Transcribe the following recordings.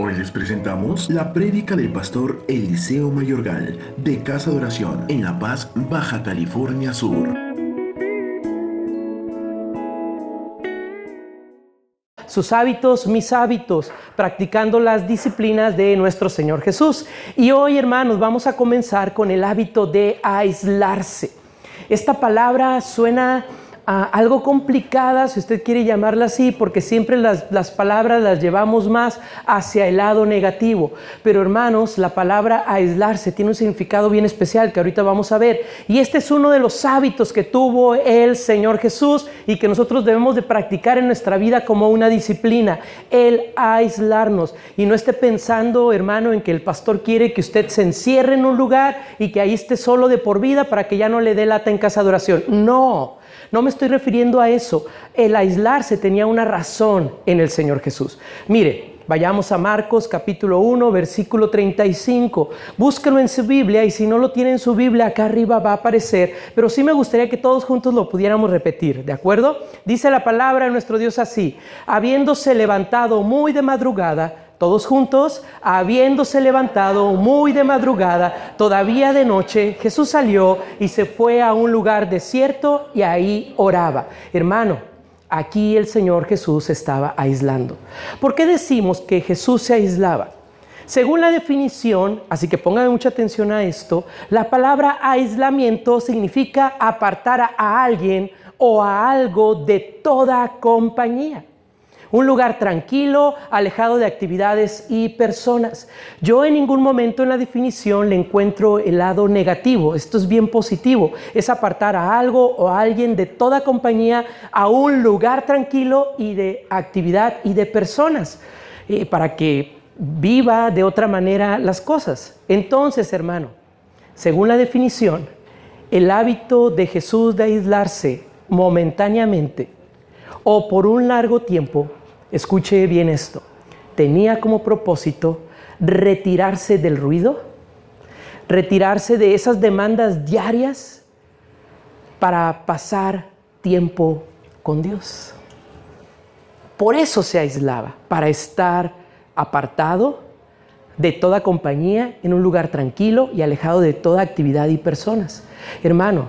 Hoy les presentamos la prédica del pastor Eliseo Mayorgal de Casa de Oración en La Paz, Baja California Sur. sus hábitos, mis hábitos, practicando las disciplinas de nuestro Señor Jesús. Y hoy, hermanos, vamos a comenzar con el hábito de aislarse. Esta palabra suena algo complicada, si usted quiere llamarla así, porque siempre las, las, palabras las llevamos más hacia el lado negativo. Pero hermanos, la palabra aislarse tiene un significado bien especial que ahorita vamos a ver. Y este es uno de los hábitos que tuvo el Señor Jesús y que nosotros debemos de practicar en nuestra vida como una disciplina, el aislarnos. Y no esté pensando, hermano, en que el pastor quiere que usted se encierre en un lugar y que ahí esté solo de por vida para que ya no le dé lata en casa de oración. No. No me estoy refiriendo a eso. El aislarse tenía una razón en el Señor Jesús. Mire, vayamos a Marcos capítulo 1, versículo 35. Búsquelo en su Biblia y si no lo tiene en su Biblia, acá arriba va a aparecer. Pero sí me gustaría que todos juntos lo pudiéramos repetir, ¿de acuerdo? Dice la palabra de nuestro Dios así. Habiéndose levantado muy de madrugada, todos juntos, habiéndose levantado muy de madrugada, todavía de noche, Jesús salió y se fue a un lugar desierto y ahí oraba. Hermano, aquí el Señor Jesús estaba aislando. ¿Por qué decimos que Jesús se aislaba? Según la definición, así que pongan mucha atención a esto, la palabra aislamiento significa apartar a alguien o a algo de toda compañía. Un lugar tranquilo, alejado de actividades y personas. Yo en ningún momento en la definición le encuentro el lado negativo. Esto es bien positivo. Es apartar a algo o a alguien de toda compañía a un lugar tranquilo y de actividad y de personas. Eh, para que viva de otra manera las cosas. Entonces, hermano, según la definición, el hábito de Jesús de aislarse momentáneamente o por un largo tiempo escuche bien esto, tenía como propósito retirarse del ruido, retirarse de esas demandas diarias para pasar tiempo con Dios. Por eso se aislaba, para estar apartado de toda compañía, en un lugar tranquilo y alejado de toda actividad y personas. Hermano,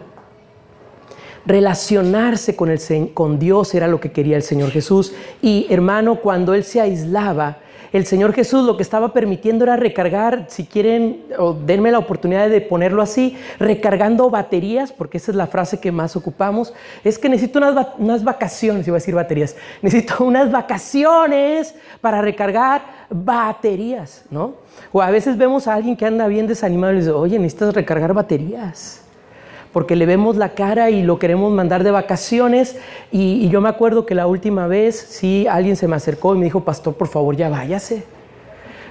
Relacionarse con, el, con Dios era lo que quería el Señor Jesús. Y hermano, cuando Él se aislaba, el Señor Jesús lo que estaba permitiendo era recargar, si quieren, o denme la oportunidad de ponerlo así, recargando baterías, porque esa es la frase que más ocupamos, es que necesito unas, unas vacaciones, iba a decir baterías, necesito unas vacaciones para recargar baterías, ¿no? O a veces vemos a alguien que anda bien desanimado y le dice, oye, necesitas recargar baterías porque le vemos la cara y lo queremos mandar de vacaciones. Y, yo me acuerdo que la última vez, sí, alguien se me acercó y me dijo, pastor, por favor, ya váyase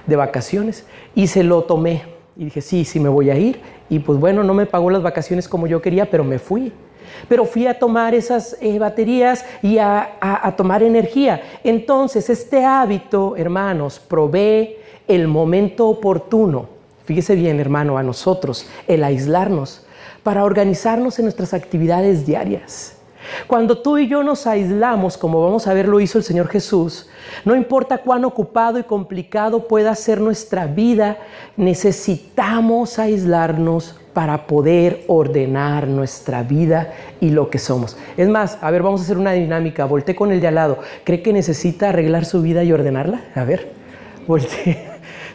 de vacaciones. Y se lo tomé. Y dije, sí, sí, me voy a ir. Y pues bueno, no me pagó las vacaciones como yo quería, pero me fui. Pero fui a tomar esas eh, baterías y a, a tomar energía. Entonces, este hábito, hermanos, provee el momento oportuno. Fíjese bien, hermano, a nosotros, el aislarnos para organizarnos en nuestras actividades diarias. Cuando tú y yo nos aislamos, como vamos a ver lo hizo el Señor Jesús, no importa cuán ocupado y complicado pueda ser nuestra vida, necesitamos aislarnos para poder ordenar nuestra vida y lo que somos. Es más, a ver, vamos a hacer una dinámica. Volté con el de al lado. ¿Cree que necesita arreglar su vida y ordenarla? A ver, volteé.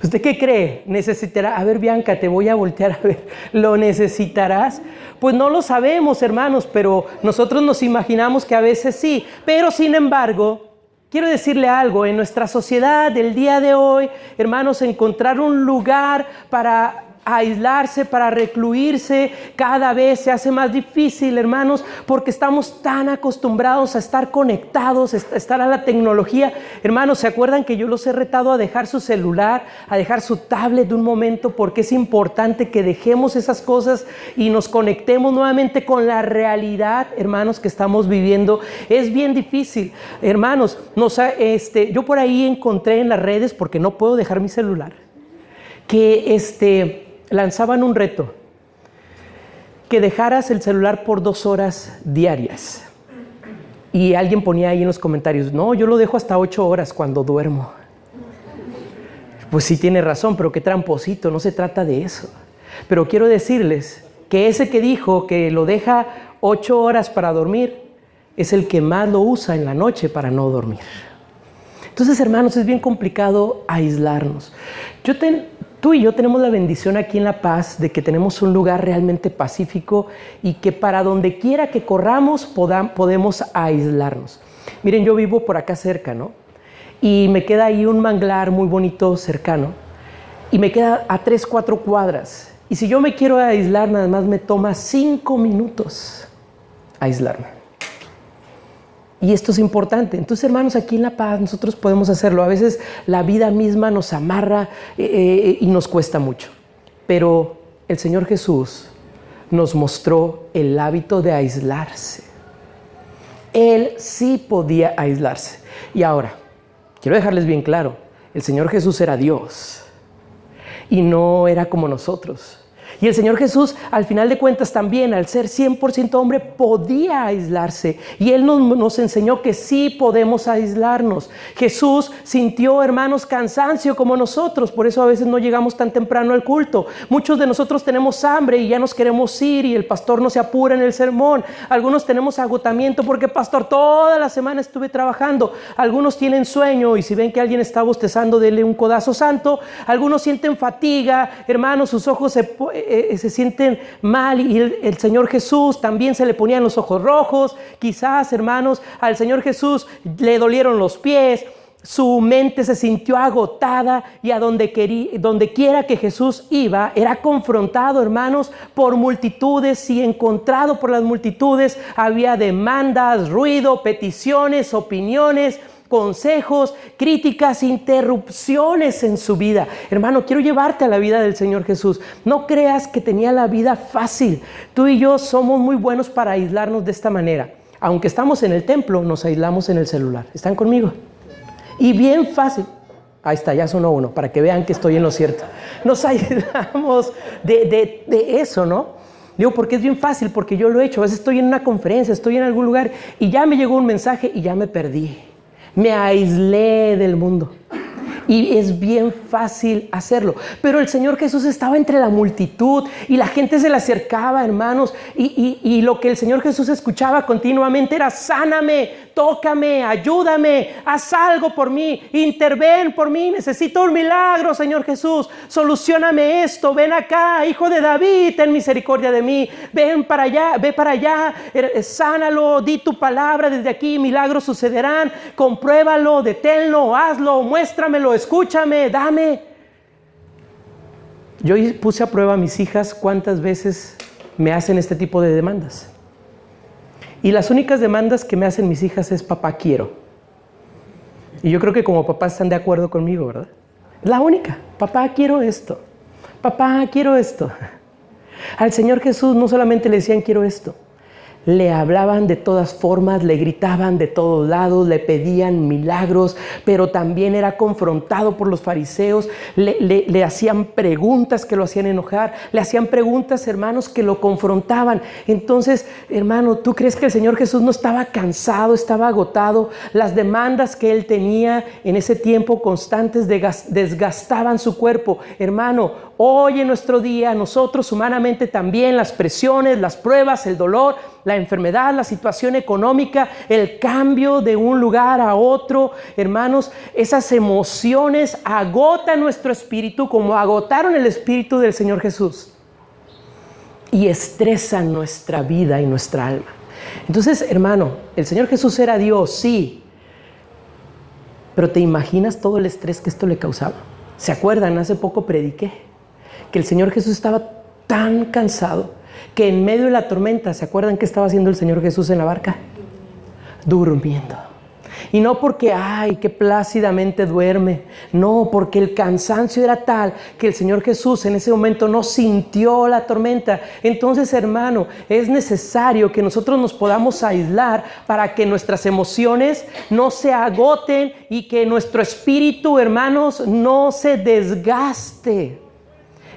¿Usted qué cree? ¿Necesitará? A ver, Bianca, te voy a voltear a ver. ¿Lo necesitarás? Pues no lo sabemos, hermanos, pero nosotros nos imaginamos que a veces sí. Pero sin embargo, quiero decirle algo, en nuestra sociedad del día de hoy, hermanos, encontrar un lugar para aislarse, para recluirse, cada vez se hace más difícil, hermanos, porque estamos tan acostumbrados a estar conectados, a estar a la tecnología. Hermanos, ¿se acuerdan que yo los he retado a dejar su celular, a dejar su tablet de un momento? Porque es importante que dejemos esas cosas y nos conectemos nuevamente con la realidad, hermanos, que estamos viviendo. Es bien difícil, hermanos. Nos, este, yo por ahí encontré en las redes, porque no puedo dejar mi celular, que este lanzaban un reto, que dejaras el celular por dos horas diarias. Y alguien ponía ahí en los comentarios, no, yo lo dejo hasta ocho horas cuando duermo. Pues sí tiene razón, pero qué tramposito, no se trata de eso. Pero quiero decirles que ese que dijo que lo deja ocho horas para dormir es el que más lo usa en la noche para no dormir. Entonces, hermanos, es bien complicado aislarnos. Yo tú y yo tenemos la bendición aquí en La Paz de que tenemos un lugar realmente pacífico y que para donde quiera que corramos podemos aislarnos. Miren, yo vivo por acá cerca, ¿no? Y me queda ahí un manglar muy bonito cercano. Y me queda a tres, cuatro cuadras. Y si yo me quiero aislar, nada más me toma cinco minutos aislarme. Y esto es importante. Entonces, hermanos, aquí en La Paz nosotros podemos hacerlo. A veces la vida misma nos amarra eh, eh, y nos cuesta mucho. Pero el Señor Jesús nos mostró el hábito de aislarse. Él sí podía aislarse. Y ahora, quiero dejarles bien claro, el Señor Jesús era Dios y no era como nosotros. Y el Señor Jesús, al final de cuentas, también, al ser 100% hombre, podía aislarse. Y Él nos, nos, enseñó que sí podemos aislarnos. Jesús sintió, hermanos, cansancio como nosotros. Por eso a veces no llegamos tan temprano al culto. Muchos de nosotros tenemos hambre y ya nos queremos ir y el pastor no se apura en el sermón. Algunos tenemos agotamiento porque, pastor, toda la semana estuve trabajando. Algunos tienen sueño y si ven que alguien está bostezando, denle un codazo santo. Algunos sienten fatiga, hermanos, sus ojos se eh, eh, se sienten mal y el, Señor Jesús también se le ponían los ojos rojos. Quizás, hermanos, al Señor Jesús le dolieron los pies. Su mente se sintió agotada y a donde, quería, donde quiera que Jesús iba, era confrontado, hermanos, por multitudes y encontrado por las multitudes. Había demandas, ruido, peticiones, opiniones, consejos, críticas, interrupciones en su vida. Hermano, quiero llevarte a la vida del Señor Jesús. No creas que tenía la vida fácil. Tú y yo somos muy buenos para aislarnos de esta manera. Aunque estamos en el templo, nos aislamos en el celular. ¿Están conmigo? Y bien fácil. Ahí está, ya sonó uno, para que vean que estoy en lo cierto. Nos aislamos de, de eso, ¿no? Digo, porque es bien fácil, porque yo lo he hecho. A veces estoy en una conferencia, estoy en algún lugar y ya me llegó un mensaje y ya me perdí me aislé del mundo. Y es bien fácil hacerlo. Pero el Señor Jesús estaba entre la multitud y la gente se le acercaba, hermanos. Y, y, lo que el Señor Jesús escuchaba continuamente era, sáname, tócame, ayúdame, haz algo por mí, interven por mí, necesito un milagro, Señor Jesús, solucioname esto, ven acá, hijo de David, ten misericordia de mí, ven para allá, ve para allá, er, eh, sánalo, di tu palabra desde aquí, milagros sucederán, compruébalo, deténlo, hazlo, muéstramelo, escúchame, dame. Yo puse a prueba a mis hijas cuántas veces me hacen este tipo de demandas. Y las únicas demandas que me hacen mis hijas es papá quiero. Y yo creo que como papás están de acuerdo conmigo, ¿verdad? La única, papá quiero esto, papá quiero esto. Al Señor Jesús no solamente le decían quiero esto, le hablaban de todas formas, le gritaban de todos lados, le pedían milagros, pero también era confrontado por los fariseos, le, hacían preguntas que lo hacían enojar, le hacían preguntas, hermanos, que lo confrontaban. Entonces, hermano, ¿tú crees que el Señor Jesús no estaba cansado, estaba agotado? Las demandas que él tenía en ese tiempo constantes desgastaban su cuerpo. Hermano, hoy en nuestro día, nosotros humanamente también, las presiones, las pruebas, el dolor, la enfermedad, la situación económica, el cambio de un lugar a otro. Hermanos, esas emociones agotan nuestro espíritu como agotaron el espíritu del Señor Jesús y estresan nuestra vida y nuestra alma. Entonces, hermano, el Señor Jesús era Dios, sí, pero ¿te imaginas todo el estrés que esto le causaba? ¿Se acuerdan? Hace poco prediqué que el Señor Jesús estaba tan cansado que en medio de la tormenta, ¿se acuerdan qué estaba haciendo el Señor Jesús en la barca? Durmiendo. Y no porque, ay, qué plácidamente duerme. No, porque el cansancio era tal que el Señor Jesús en ese momento no sintió la tormenta. Entonces, hermano, es necesario que nosotros nos podamos aislar para que nuestras emociones no se agoten y que nuestro espíritu, hermanos, no se desgaste.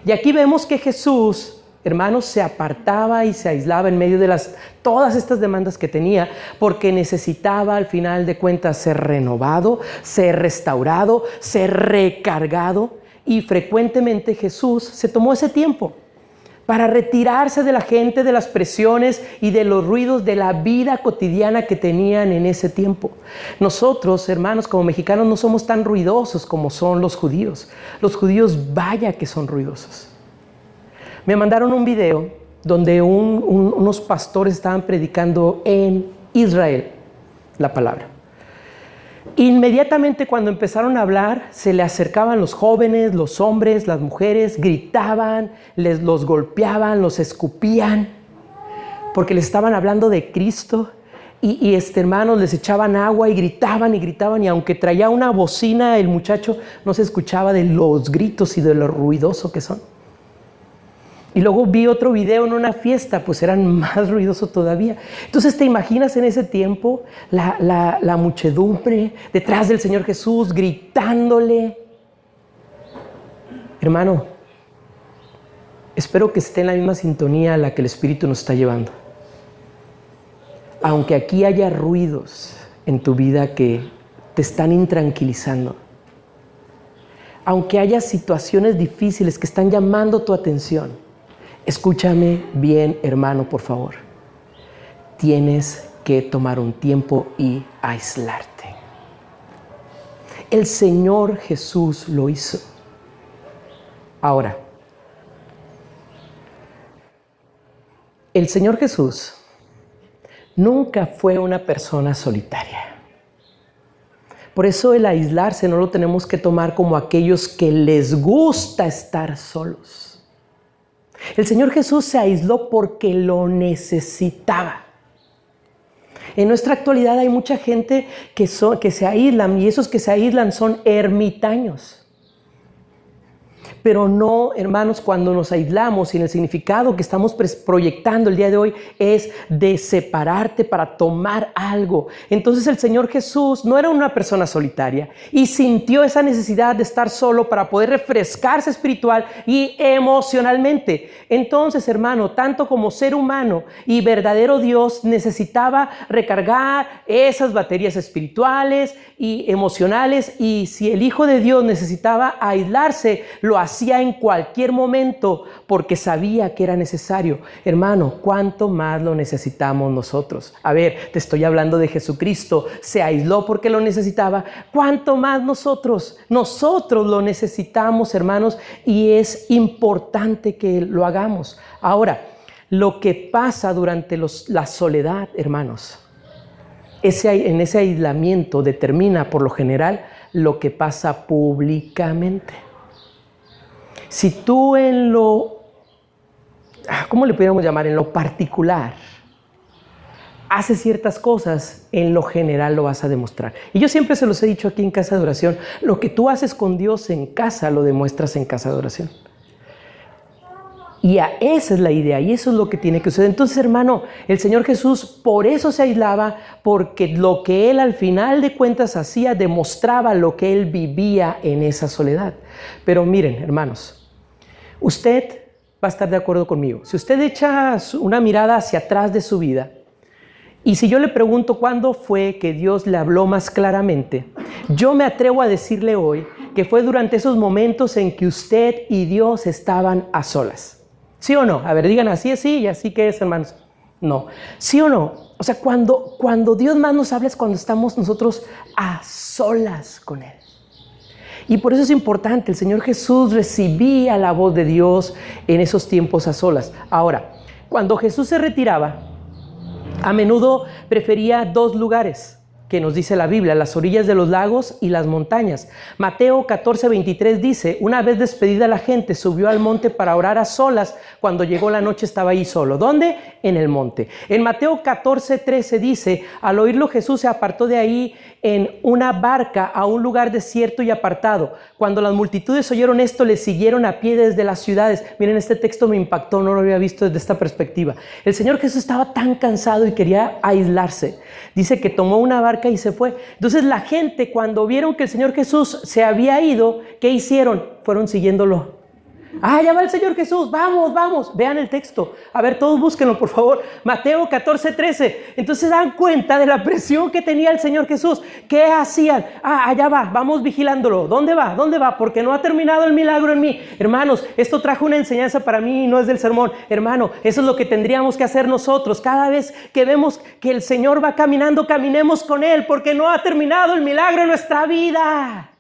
Y aquí vemos que Jesús hermanos, se apartaba y se aislaba en medio de las, todas estas demandas que tenía, porque necesitaba al final de cuentas ser renovado, ser restaurado, ser recargado. Y frecuentemente Jesús se tomó ese tiempo para retirarse de la gente, de las presiones y de los ruidos de la vida cotidiana que tenían en ese tiempo. Nosotros, hermanos, como mexicanos, no somos tan ruidosos como son los judíos. Los judíos, vaya que son ruidosos. Me mandaron un video donde unos pastores estaban predicando en Israel la palabra. Inmediatamente cuando empezaron a hablar, se le acercaban los jóvenes, los hombres, las mujeres, gritaban, les los golpeaban, los escupían, porque les estaban hablando de Cristo. Y, y este hermanos les echaban agua y gritaban y gritaban, y aunque traía una bocina, el muchacho no se escuchaba de los gritos y de lo ruidoso que son. Y luego vi otro video en una fiesta, pues eran más ruidosos todavía. Entonces te imaginas en ese tiempo la, muchedumbre detrás del Señor Jesús gritándole. Hermano, espero que esté en la misma sintonía a la que el Espíritu nos está llevando. Aunque aquí haya ruidos en tu vida que te están intranquilizando, aunque haya situaciones difíciles que están llamando tu atención, Escúchame bien, hermano, por favor. Tienes que tomar un tiempo y aislarte. El Señor Jesús lo hizo. Ahora, el Señor Jesús nunca fue una persona solitaria. Por eso el aislarse no lo tenemos que tomar como aquellos que les gusta estar solos. El Señor Jesús se aisló porque lo necesitaba. En nuestra actualidad hay mucha gente que, se aíslan y esos que se aíslan son ermitaños. Pero no, hermanos, cuando nos aislamos y en el significado que estamos proyectando el día de hoy es de separarte para tomar algo. Entonces el Señor Jesús no era una persona solitaria y sintió esa necesidad de estar solo para poder refrescarse espiritual y emocionalmente. Entonces, hermano, tanto como ser humano y verdadero Dios necesitaba recargar esas baterías espirituales y emocionales y si el Hijo de Dios necesitaba aislarse, lo hacía en cualquier momento porque sabía que era necesario. Hermano, ¿cuánto más lo necesitamos nosotros? A ver, te estoy hablando de Jesucristo. Se aisló porque lo necesitaba. ¿Cuánto más nosotros? Nosotros lo necesitamos, hermanos, y es importante que lo hagamos. Ahora, lo que pasa durante la soledad, hermanos, ese, en ese aislamiento determina por lo general lo que pasa públicamente. Si tú en lo, ah, ¿cómo le podríamos llamar? En lo particular, haces ciertas cosas, en lo general lo vas a demostrar. Y yo siempre se los he dicho aquí en casa de oración, lo que tú haces con Dios en casa lo demuestras en casa de oración. Y a esa es la idea y eso es lo que tiene que suceder. Entonces, hermano, el Señor Jesús por eso se aislaba, porque lo que Él al final de cuentas hacía demostraba lo que Él vivía en esa soledad. Pero miren, hermanos, Usted va a estar de acuerdo conmigo. Si usted echa una mirada hacia atrás de su vida, y si yo le pregunto cuándo fue que Dios le habló más claramente, yo me atrevo a decirle hoy que fue durante esos momentos en que usted y Dios estaban a solas. ¿Sí o no? A ver, digan así es sí y así que es, hermanos. No. ¿Sí o no? O sea, cuando, cuando Dios más nos habla es cuando estamos nosotros a solas con Él. Y por eso es importante, el Señor Jesús recibía la voz de Dios en esos tiempos a solas. Ahora, cuando Jesús se retiraba, a menudo prefería dos lugares que nos dice la Biblia, las orillas de los lagos y las montañas. Mateo 14, 23 dice, una vez despedida la gente, subió al monte para orar a solas. Cuando llegó la noche estaba ahí solo. ¿Dónde? En el monte. En Mateo 14, 13 dice, al oírlo Jesús se apartó de ahí en una barca a un lugar desierto y apartado. Cuando las multitudes oyeron esto, le siguieron a pie desde las ciudades. Miren, este texto me impactó, no lo había visto desde esta perspectiva. El Señor Jesús estaba tan cansado y quería aislarse. Dice que tomó una barca y se fue. Entonces la gente cuando vieron que el Señor Jesús se había ido, ¿qué hicieron? Fueron siguiéndolo. Ah, ya va el Señor Jesús, vamos, vamos. Vean el texto. A ver, todos búsquenlo, por favor. Mateo 14, 13. Entonces dan cuenta de la presión que tenía el Señor Jesús. ¿Qué hacían? Ah, allá va, vamos vigilándolo. ¿Dónde va? ¿Dónde va? Porque no ha terminado el milagro en mí. Hermanos, esto trajo una enseñanza para mí y no es del sermón. Hermano, eso es lo que tendríamos que hacer nosotros. Cada vez que vemos que el Señor va caminando, caminemos con Él, porque no ha terminado el milagro en nuestra vida.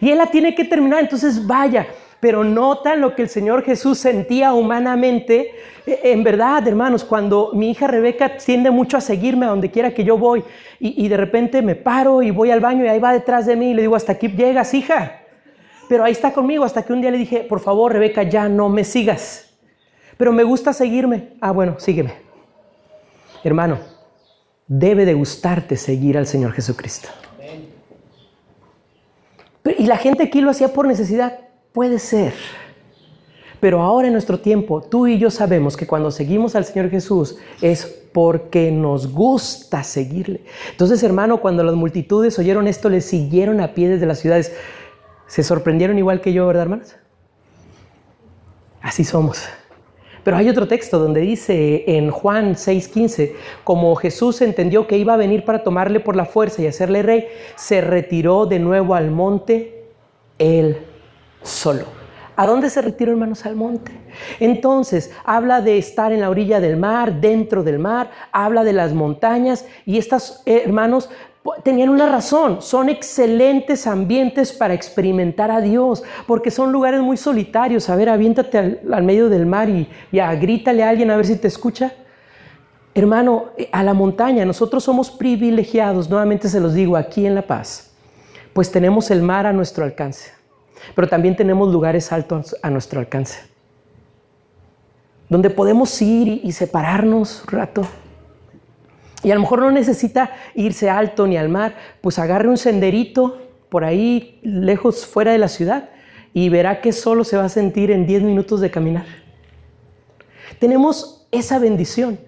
Y Él la tiene que terminar. Entonces vaya pero notan lo que el Señor Jesús sentía humanamente. E, en verdad, hermanos, cuando mi hija Rebeca tiende mucho a seguirme a donde quiera que yo voy y, de repente me paro y voy al baño y ahí va detrás de mí y le digo, hasta aquí llegas, hija. Pero ahí está conmigo hasta que un día le dije, por favor, Rebeca, ya no me sigas. Pero me gusta seguirme. Ah, bueno, sígueme. Hermano, debe de gustarte seguir al Señor Jesucristo. Y la gente aquí lo hacía por necesidad. Puede ser. Pero ahora en nuestro tiempo, tú y yo sabemos que cuando seguimos al Señor Jesús es porque nos gusta seguirle. Entonces, hermano, cuando las multitudes oyeron esto, le siguieron a pie desde las ciudades. ¿Se sorprendieron igual que yo, verdad, hermanos? Así somos. Pero hay otro texto donde dice en Juan 6:15, como Jesús entendió que iba a venir para tomarle por la fuerza y hacerle rey, se retiró de nuevo al monte él solo. ¿A dónde se retiró, hermanos? Al monte. Entonces, habla de estar en la orilla del mar, dentro del mar, habla de las montañas y estos hermanos tenían una razón, son excelentes ambientes para experimentar a Dios, porque son lugares muy solitarios. A ver, aviéntate al, medio del mar y ya, grítale a alguien a ver si te escucha. Hermano, a la montaña, nosotros somos privilegiados, nuevamente se los digo, aquí en La Paz, pues tenemos el mar a nuestro alcance. Pero también tenemos lugares altos a nuestro alcance, donde podemos ir y separarnos un rato. Y a lo mejor no necesita irse alto ni al mar, pues agarre un senderito por ahí, lejos, fuera de la ciudad, y verá que solo se va a sentir en 10 minutos de caminar. Tenemos esa bendición.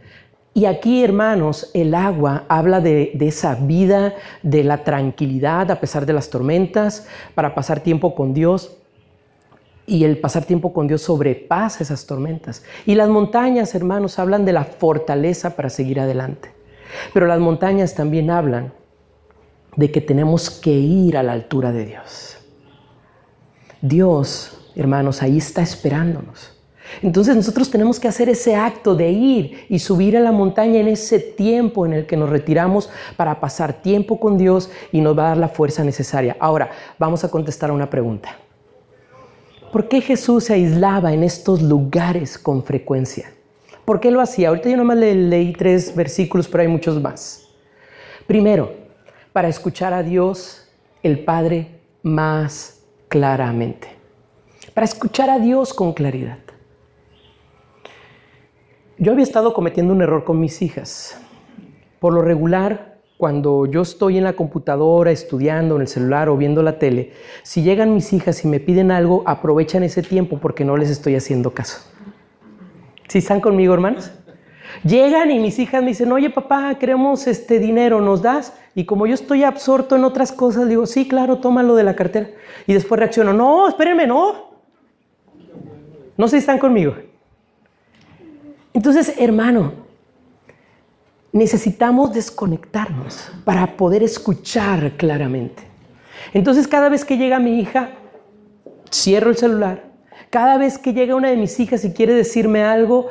Y aquí, hermanos, el agua habla de, esa vida, de la tranquilidad a pesar de las tormentas, para pasar tiempo con Dios. Y el pasar tiempo con Dios sobrepasa esas tormentas. Y las montañas, hermanos, hablan de la fortaleza para seguir adelante. Pero las montañas también hablan de que tenemos que ir a la altura de Dios. Dios, hermanos, ahí está esperándonos. Entonces nosotros tenemos que hacer ese acto de ir y subir a la montaña en ese tiempo en el que nos retiramos para pasar tiempo con Dios y nos va a dar la fuerza necesaria. Ahora, vamos a contestar una pregunta. ¿Por qué Jesús se aislaba en estos lugares con frecuencia? ¿Por qué lo hacía? Ahorita yo nomás le leí tres versículos, pero hay muchos más. Primero, para escuchar a Dios, el Padre, más claramente. Para escuchar a Dios con claridad. Yo había estado cometiendo un error con mis hijas. Por lo regular, cuando yo estoy en la computadora estudiando en el celular o viendo la tele, si llegan mis hijas y me piden algo, aprovechan ese tiempo porque no les estoy haciendo caso. ¿Sí están conmigo, hermanos? Llegan y mis hijas me dicen, oye papá, queremos este dinero, ¿nos das? Y como yo estoy absorto en otras cosas, digo, sí, claro, tómalo de la cartera. Y después reacciono, no, espérenme, no. No sé si están conmigo. Entonces, hermano, necesitamos desconectarnos para poder escuchar claramente. Entonces, cada vez que llega mi hija, cierro el celular. Cada vez que llega una de mis hijas y quiere decirme algo,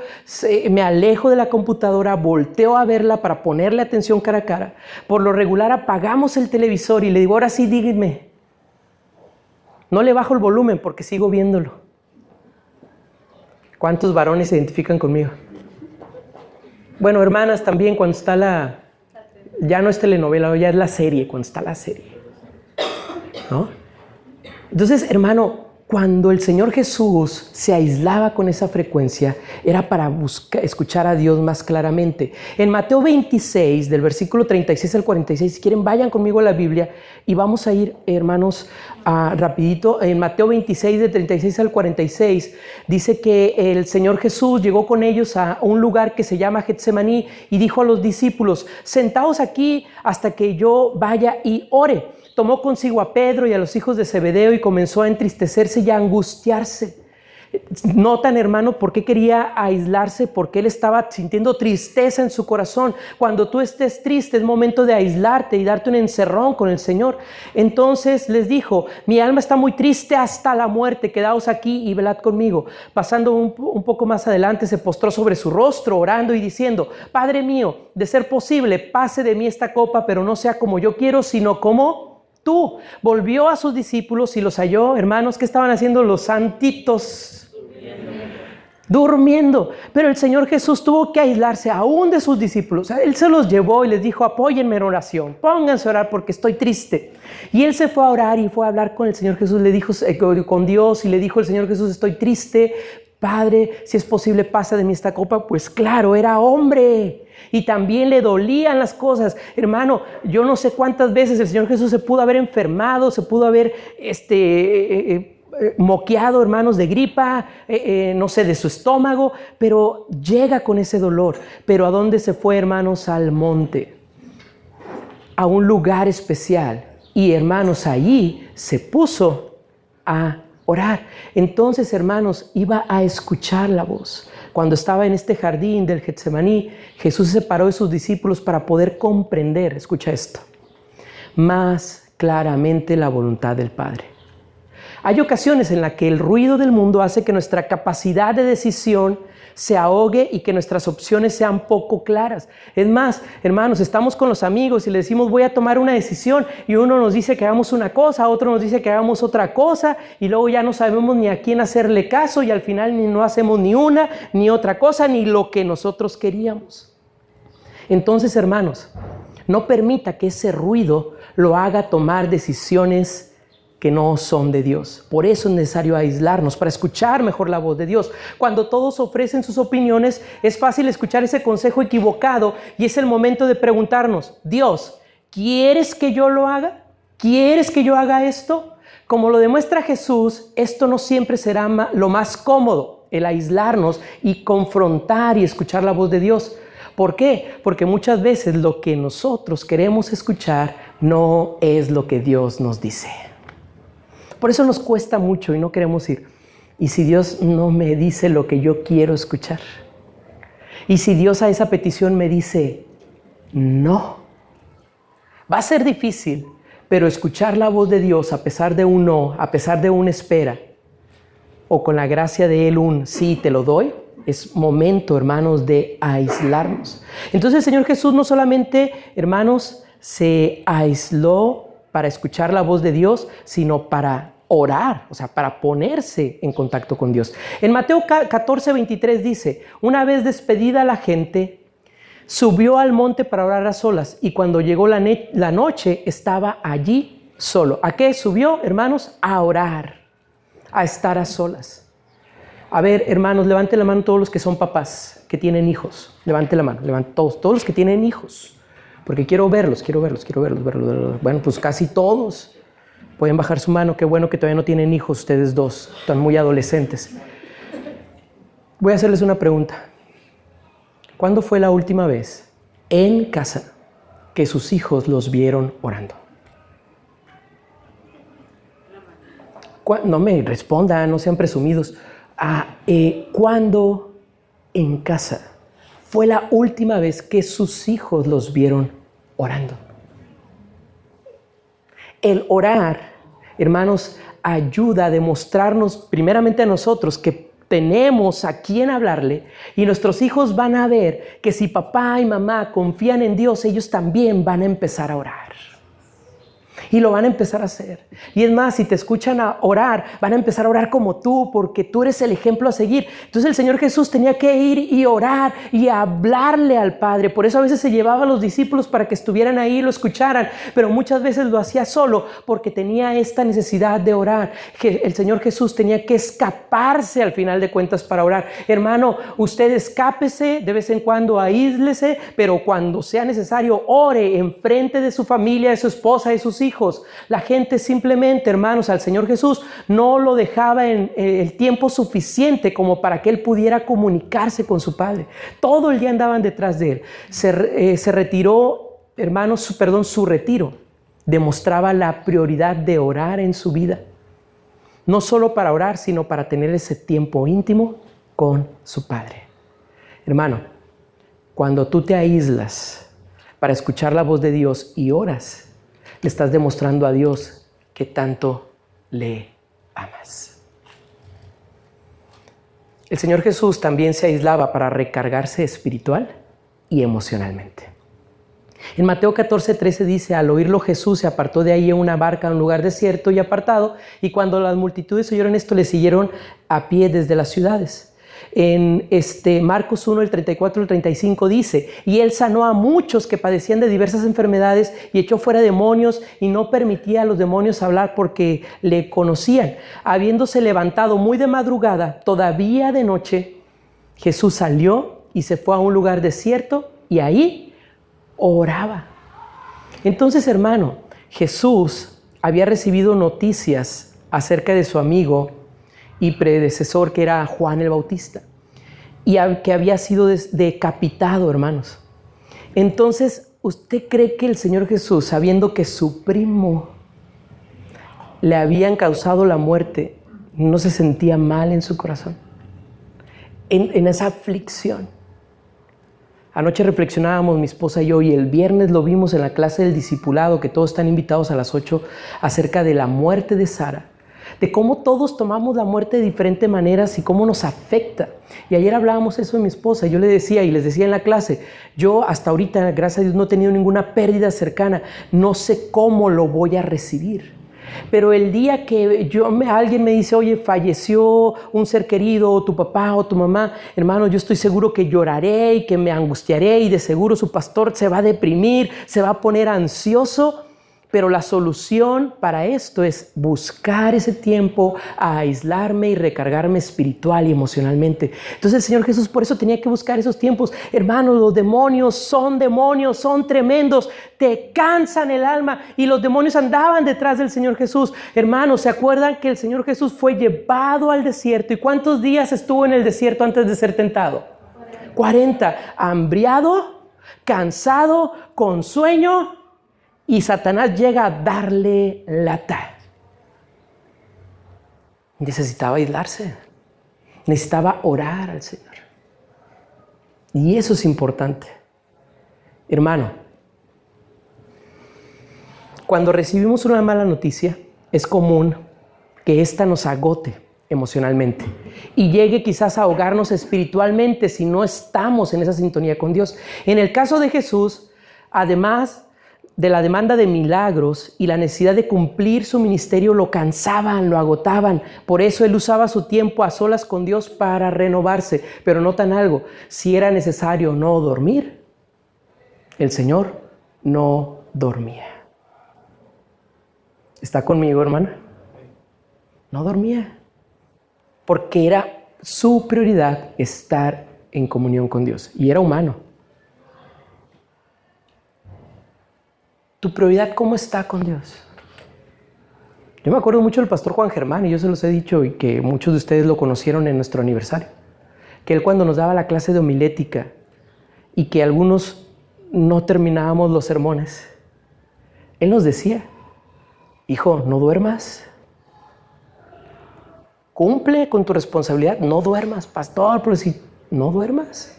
me alejo de la computadora, volteo a verla para ponerle atención cara a cara. Por lo regular apagamos el televisor y le digo, ahora sí, dígame. No le bajo el volumen porque sigo viéndolo. ¿Cuántos varones se identifican conmigo? Bueno, hermanas también cuando está la... Ya no es telenovela, ya es la serie, cuando está la serie. ¿No? Entonces, hermano, cuando el Señor Jesús se aislaba con esa frecuencia, era para buscar, escuchar a Dios más claramente. En Mateo 26, del versículo 36 al 46, si quieren, vayan conmigo a la Biblia y vamos a ir, hermanos, rapidito. En Mateo 26, del 36 al 46, dice que el Señor Jesús llegó con ellos a un lugar que se llama Getsemaní y dijo a los discípulos, sentaos aquí hasta que yo vaya y ore tomó consigo a Pedro y a los hijos de Zebedeo y comenzó a entristecerse y a angustiarse. Notan, hermano, por qué quería aislarse, porque él estaba sintiendo tristeza en su corazón. Cuando tú estés triste es momento de aislarte y darte un encerrón con el Señor. Entonces les dijo, mi alma está muy triste hasta la muerte, quedaos aquí y velad conmigo. Pasando un, un poco más adelante, se postró sobre su rostro, orando y diciendo, Padre mío, de ser posible, pase de mí esta copa, pero no sea como yo quiero, sino como tú. Volvió a sus discípulos y los halló, hermanos, que estaban haciendo los santitos durmiendo. Pero el Señor Jesús tuvo que aislarse aún de sus discípulos. Él se los llevó y les dijo, apóyenme en oración, pónganse a orar porque estoy triste. Y él se fue a orar y fue a hablar con el Señor Jesús, le dijo eh, con Dios y le dijo el Señor Jesús, estoy triste. Padre, si es posible, pasa de mí esta copa. Pues claro, era hombre. Y también le dolían las cosas. Hermano, yo no sé cuántas veces el Señor Jesús se pudo haber enfermado, se pudo haber este, eh, eh, eh, moqueado, hermanos, de gripa, no sé, de su estómago, pero llega con ese dolor. Pero ¿a dónde se fue, hermanos? Al monte, a un lugar especial. Y hermanos, allí se puso a orar. Entonces, hermanos, iba a escuchar la voz. Cuando estaba en este jardín del Getsemaní, Jesús se separó de sus discípulos para poder comprender, escucha esto, más claramente la voluntad del Padre. Hay ocasiones en las que el ruido del mundo hace que nuestra capacidad de decisión se ahogue y que nuestras opciones sean poco claras. Es más, hermanos, estamos con los amigos y le decimos voy a tomar una decisión y uno nos dice que hagamos una cosa, otro nos dice que hagamos otra cosa y luego ya no sabemos ni a quién hacerle caso y al final no hacemos ni una ni otra cosa ni lo que nosotros queríamos. Entonces, hermanos, no permita que ese ruido lo haga tomar decisiones que no son de Dios. Por eso es necesario aislarnos, para escuchar mejor la voz de Dios. Cuando todos ofrecen sus opiniones, es fácil escuchar ese consejo equivocado y es el momento de preguntarnos, Dios, ¿quieres que yo lo haga? ¿Quieres que yo haga esto? Como lo demuestra Jesús, esto no siempre será lo más cómodo, el aislarnos y confrontar y escuchar la voz de Dios. ¿Por qué? Porque muchas veces lo que nosotros queremos escuchar no es lo que Dios nos dice. Por eso nos cuesta mucho y no queremos ir. ¿Y si Dios no me dice lo que yo quiero escuchar? ¿Y si Dios a esa petición me dice, no? Va a ser difícil, pero escuchar la voz de Dios a pesar de un no, a pesar de una espera, o con la gracia de Él un sí, te lo doy, es momento, hermanos, de aislarnos. Entonces el Señor Jesús no solamente, hermanos, se aisló para escuchar la voz de Dios, sino para orar, o sea, para ponerse en contacto con Dios. En Mateo 14, 23 dice, una vez despedida la gente, subió al monte para orar a solas y cuando llegó la, noche estaba allí solo. ¿A qué subió, hermanos? A orar, a estar a solas. A ver, hermanos, levante la mano todos los que son papás, que tienen hijos. Levante la mano, levante todos, todos los que tienen hijos porque quiero verlos, quiero verlos, quiero verlos, verlos, Bueno, pues casi todos pueden bajar su mano. Qué bueno que todavía no tienen hijos ustedes dos, están muy adolescentes. Voy a hacerles una pregunta. ¿Cuándo fue la última vez en casa que sus hijos los vieron orando? No me respondan, no sean presumidos. Ah, eh, ¿Cuándo en casa fue la última vez que sus hijos los vieron orando. El orar, hermanos, ayuda a demostrarnos primeramente a nosotros que tenemos a quien hablarle y nuestros hijos van a ver que si papá y mamá confían en Dios, ellos también van a empezar a orar. Y lo van a empezar a hacer. Y es más, si te escuchan a orar, van a empezar a orar como tú, porque tú eres el ejemplo a seguir. Entonces el Señor Jesús tenía que ir y orar y hablarle al Padre. Por eso a veces se llevaba a los discípulos para que estuvieran ahí y lo escucharan, pero muchas veces lo hacía solo porque tenía esta necesidad de orar. Que el Señor Jesús tenía que escaparse al final de cuentas para orar. Hermano, usted escápese de vez en cuando, aíslese, pero cuando sea necesario, ore en frente de su familia, de su esposa, de sus hijos la gente simplemente, hermanos, al Señor Jesús no lo dejaba en eh, el tiempo suficiente como para que él pudiera comunicarse con su Padre. Todo el día andaban detrás de él. Se, eh, se retiró, hermanos, su, perdón, su retiro demostraba la prioridad de orar en su vida. no solo para orar, sino para tener ese tiempo íntimo con su Padre. Hermano, cuando tú te aíslas para escuchar la voz de Dios y oras, le estás demostrando a Dios que tanto le amas. El Señor Jesús también se aislaba para recargarse espiritual y emocionalmente. En Mateo 14, 13 dice, al oírlo Jesús se apartó de ahí en una barca a un lugar desierto y apartado, y cuando las multitudes oyeron esto, le siguieron a pie desde las ciudades. En este Marcos 1, el 34 el 35 dice, y él sanó a muchos que padecían de diversas enfermedades y echó fuera demonios y no permitía a los demonios hablar porque le conocían. Habiéndose levantado muy de madrugada, todavía de noche, Jesús salió y se fue a un lugar desierto y ahí oraba. Entonces, hermano, Jesús había recibido noticias acerca de su amigo y predecesor que era Juan el Bautista y que había sido decapitado, hermanos. Entonces, ¿usted cree que el Señor Jesús, sabiendo que su primo le habían causado la muerte, no se sentía mal en su corazón? En, esa aflicción. Anoche reflexionábamos mi esposa y yo y el viernes lo vimos en la clase del discipulado, que todos están invitados a las 8, acerca de la muerte de Sara de cómo todos tomamos la muerte de diferentes maneras y cómo nos afecta. Y ayer hablábamos eso de mi esposa, yo le decía y les decía en la clase, yo hasta ahorita, gracias a Dios, no he tenido ninguna pérdida cercana, no sé cómo lo voy a recibir. Pero el día que yo, alguien me dice, oye, falleció un ser querido, tu papá o tu mamá, hermano, yo estoy seguro que lloraré y que me angustiaré y de seguro su pastor se va a deprimir, se va a poner ansioso pero la solución para esto es buscar ese tiempo a aislarme y recargarme espiritual y emocionalmente. Entonces el Señor Jesús por eso tenía que buscar esos tiempos. Hermanos, los demonios son demonios, son tremendos, te cansan el alma y los demonios andaban detrás del Señor Jesús. Hermanos, ¿se acuerdan que el Señor Jesús fue llevado al desierto? ¿Y cuántos días estuvo en el desierto antes de ser tentado? 40. Hambriado, cansado, con sueño y Satanás llega a darle lata. Necesitaba aislarse, necesitaba orar al Señor. Y eso es importante. Hermano, cuando recibimos una mala noticia, es común que ésta nos agote emocionalmente y llegue quizás a ahogarnos espiritualmente si no estamos en esa sintonía con Dios. En el caso de Jesús, además de la demanda de milagros y la necesidad de cumplir su ministerio lo cansaban, lo agotaban. Por eso él usaba su tiempo a solas con Dios para renovarse. Pero notan algo, si era necesario no dormir, el Señor no dormía. ¿Está conmigo, hermana? No dormía. Porque era su prioridad estar en comunión con Dios. Y era humano. ¿Tu prioridad cómo está con Dios? Yo me acuerdo mucho del pastor Juan Germán, y yo se los he dicho, y que muchos de ustedes lo conocieron en nuestro aniversario, que él cuando nos daba la clase de homilética y que algunos no terminábamos los sermones, él nos decía, hijo, no duermas, cumple con tu responsabilidad, no duermas, pastor, pero si no duermas.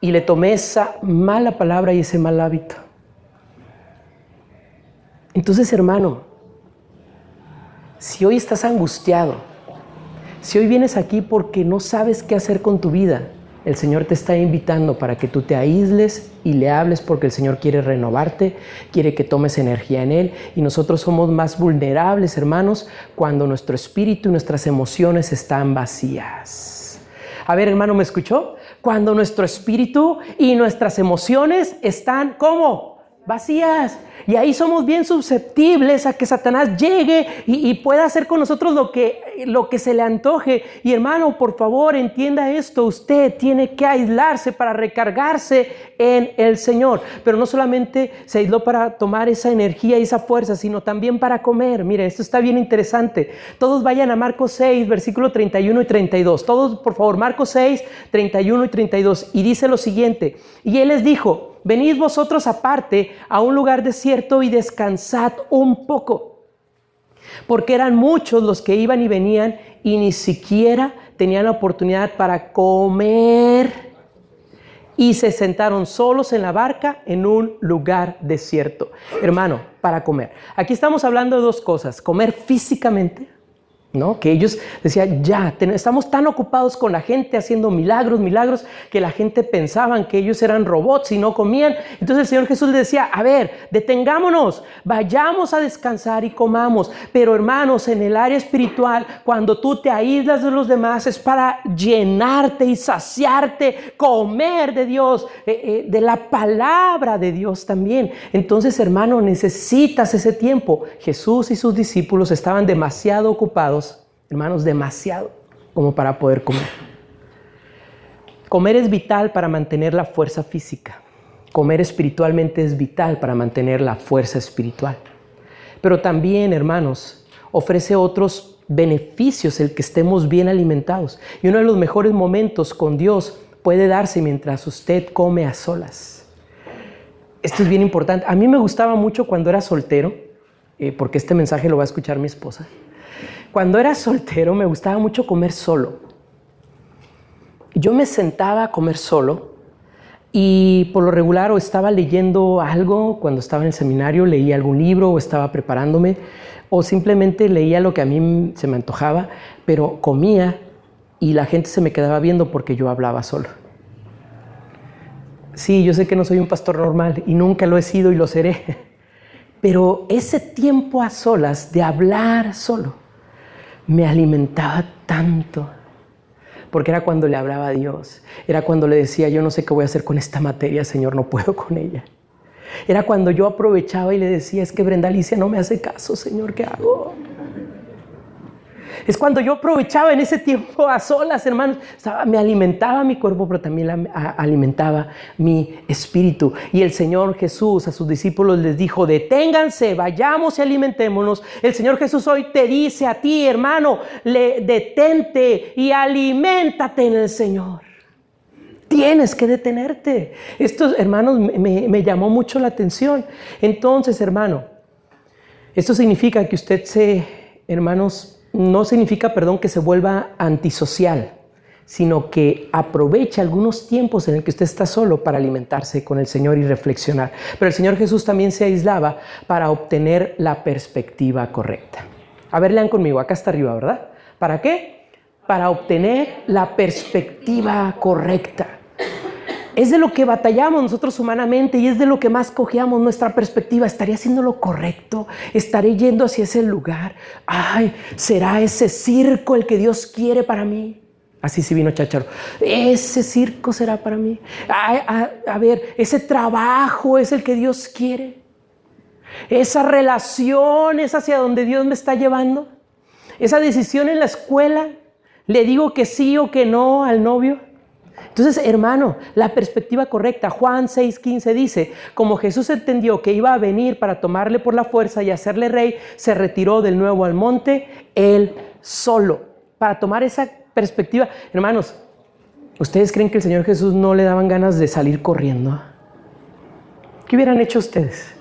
Y le tomé esa mala palabra y ese mal hábito. Entonces, hermano, si hoy estás angustiado, si hoy vienes aquí porque no sabes qué hacer con tu vida, el Señor te está invitando para que tú te aísles y le hables porque el Señor quiere renovarte, quiere que tomes energía en Él y nosotros somos más vulnerables, hermanos, cuando nuestro espíritu y nuestras emociones están vacías. A ver, hermano, ¿me escuchó? Cuando nuestro espíritu y nuestras emociones están, ¿cómo? Vacías. Y ahí somos bien susceptibles a que Satanás llegue y, pueda hacer con nosotros lo que, lo que se le antoje. Y hermano, por favor, entienda esto. Usted tiene que aislarse para recargarse en el Señor. Pero no solamente se aisló para tomar esa energía y esa fuerza, sino también para comer. Mire, esto está bien interesante. Todos vayan a Marcos 6, versículo 31 y 32. Todos, por favor, Marcos 6, 31 y 32. Y dice lo siguiente. Y él les dijo, venid vosotros aparte a un lugar desierto y descansad un poco. porque eran muchos los que iban y venían y ni siquiera tenían la oportunidad para comer. Y se sentaron solos en la barca en un lugar desierto. Hermano, para comer. Aquí estamos hablando de dos cosas. Comer físicamente ¿no? Que ellos decían, ya, estamos tan ocupados con la gente haciendo milagros, milagros, que la gente pensaban que ellos eran robots y no comían. Entonces el Señor Jesús les decía, a ver, detengámonos, vayamos a descansar y comamos. Pero hermanos, en el área espiritual, cuando tú te aíslas de los demás, es para llenarte y saciarte, comer de Dios, eh, eh, de la palabra de Dios también. Entonces, hermano, necesitas ese tiempo. Jesús y sus discípulos estaban demasiado ocupados hermanos, demasiado como para poder comer. Comer es vital para mantener la fuerza física. Comer espiritualmente es vital para mantener la fuerza espiritual. Pero también, hermanos, ofrece otros beneficios el que estemos bien alimentados. Y uno de los mejores momentos con Dios puede darse mientras usted come a solas. Esto es bien importante. A mí me gustaba mucho cuando era soltero, eh, porque este mensaje lo va a escuchar mi esposa. Cuando era soltero me gustaba mucho comer solo. Yo me sentaba a comer solo y por lo regular o estaba leyendo algo cuando estaba en el seminario, leía algún libro o estaba preparándome o simplemente leía lo que a mí se me antojaba, pero comía y la gente se me quedaba viendo porque yo hablaba solo. Sí, yo sé que no soy un pastor normal y nunca lo he sido y lo seré, pero ese tiempo a solas de hablar solo me alimentaba tanto. Porque era cuando le hablaba a Dios. Era cuando le decía, yo no sé qué voy a hacer con esta materia, Señor, no puedo con ella. Era cuando yo aprovechaba y le decía, es que Brenda Alicia no me hace caso, Señor, ¿qué hago? Es cuando yo aprovechaba en ese tiempo a solas, hermanos. me alimentaba mi cuerpo, pero también alimentaba mi espíritu. Y el Señor Jesús a sus discípulos les dijo, deténganse, vayamos y alimentémonos. El Señor Jesús hoy te dice a ti, hermano, le, detente y aliméntate en el Señor. Tienes que detenerte. Esto, hermanos, me llamó mucho la atención. Entonces, hermano, esto significa que usted se, hermanos, no significa, perdón, que se vuelva antisocial, sino que aproveche algunos tiempos en el que usted está solo para alimentarse con el Señor y reflexionar. Pero el Señor Jesús también se aislaba para obtener la perspectiva correcta. A ver, lean conmigo, acá está arriba, ¿verdad? ¿Para qué? Para obtener la perspectiva correcta. Es de lo que batallamos nosotros humanamente y es de lo que más cojeamos nuestra perspectiva. ¿Estaré haciendo lo correcto? ¿Estaré yendo hacia ese lugar? Ay, ¿será ese circo el que Dios quiere para mí? Así sí vino Chacharo. Ese circo será para mí. a, a ver, ese trabajo es el que Dios quiere. Esa relación es hacia donde Dios me está llevando. Esa decisión en la escuela. Le digo que sí o que no al novio. Entonces, hermano, la perspectiva correcta, Juan 6:15 dice, como Jesús entendió que iba a venir para tomarle por la fuerza y hacerle rey, se retiró del nuevo al monte él solo. Para tomar esa perspectiva, hermanos, ¿ustedes creen que el Señor Jesús no le daban ganas de salir corriendo? ¿Qué hubieran hecho ustedes?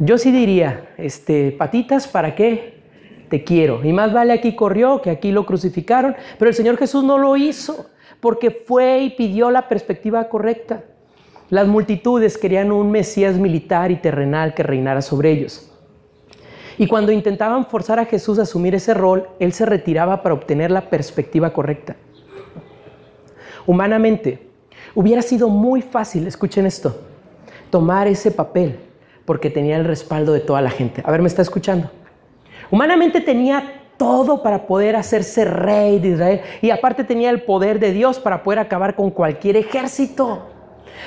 Yo sí diría, este, patitas, ¿para qué? Te quiero. Y más vale aquí corrió que aquí lo crucificaron, pero el Señor Jesús no lo hizo porque fue y pidió la perspectiva correcta. Las multitudes querían un Mesías militar y terrenal que reinara sobre ellos. Y cuando intentaban forzar a Jesús a asumir ese rol, él se retiraba para obtener la perspectiva correcta. Humanamente, hubiera sido muy fácil, escuchen esto, tomar ese papel porque tenía el respaldo de toda la gente. A ver, ¿me está escuchando? Humanamente tenía todo para poder hacerse rey de Israel. Y aparte tenía el poder de Dios para poder acabar con cualquier ejército.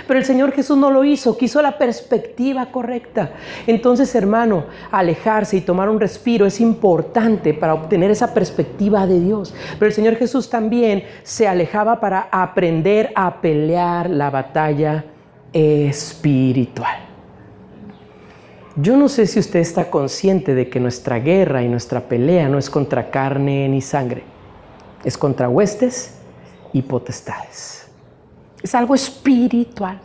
Pero el Señor Jesús no lo hizo, quiso la perspectiva correcta. Entonces, hermano, alejarse y tomar un respiro es importante para obtener esa perspectiva de Dios. Pero el Señor Jesús también se alejaba para aprender a pelear la batalla espiritual. Yo no sé si usted está consciente de que nuestra guerra y nuestra pelea no es contra carne ni sangre, es contra huestes y potestades. Es algo espiritual.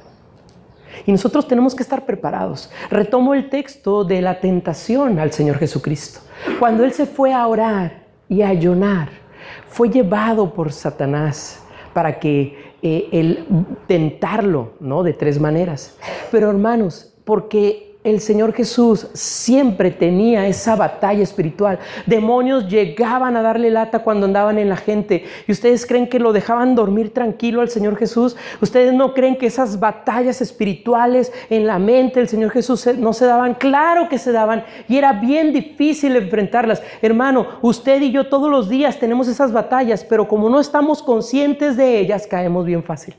Y nosotros tenemos que estar preparados. Retomo el texto de la tentación al Señor Jesucristo. Cuando Él se fue a orar y a ayunar, fue llevado por Satanás para que eh, él tentarlo, ¿no? De tres maneras. Pero hermanos, porque el Señor Jesús siempre tenía esa batalla espiritual. Demonios llegaban a darle lata cuando andaban en la gente. ¿Y ustedes creen que lo dejaban dormir tranquilo al Señor Jesús? ¿Ustedes no creen que esas batallas espirituales en la mente del Señor Jesús no se daban? Claro que se daban. Y era bien difícil enfrentarlas. Hermano, usted y yo todos los días tenemos esas batallas, pero como no estamos conscientes de ellas, caemos bien fácil.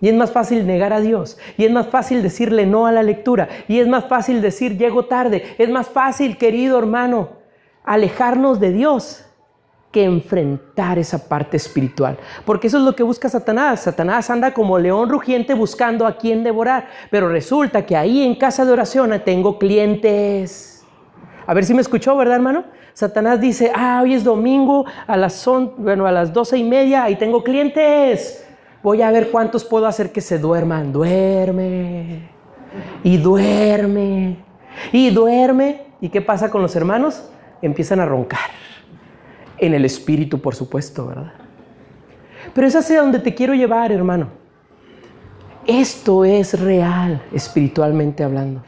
Y es más fácil negar a Dios. Y es más fácil decirle no a la lectura. Y es más fácil decir llego tarde. Es más fácil, querido hermano, alejarnos de Dios que enfrentar esa parte espiritual. Porque eso es lo que busca Satanás. Satanás anda como león rugiente buscando a quien devorar. Pero resulta que ahí en casa de oración tengo clientes. A ver si me escuchó, ¿verdad, hermano? Satanás dice, ah, hoy es domingo a las, bueno, a las doce y media, ahí tengo clientes voy a ver cuántos puedo hacer que se duerman. Duerme y duerme y duerme. ¿Y qué pasa con los hermanos? Empiezan a roncar. En el espíritu, por supuesto, ¿verdad? Pero es hacia donde te quiero llevar, hermano. Esto es real, espiritualmente hablando.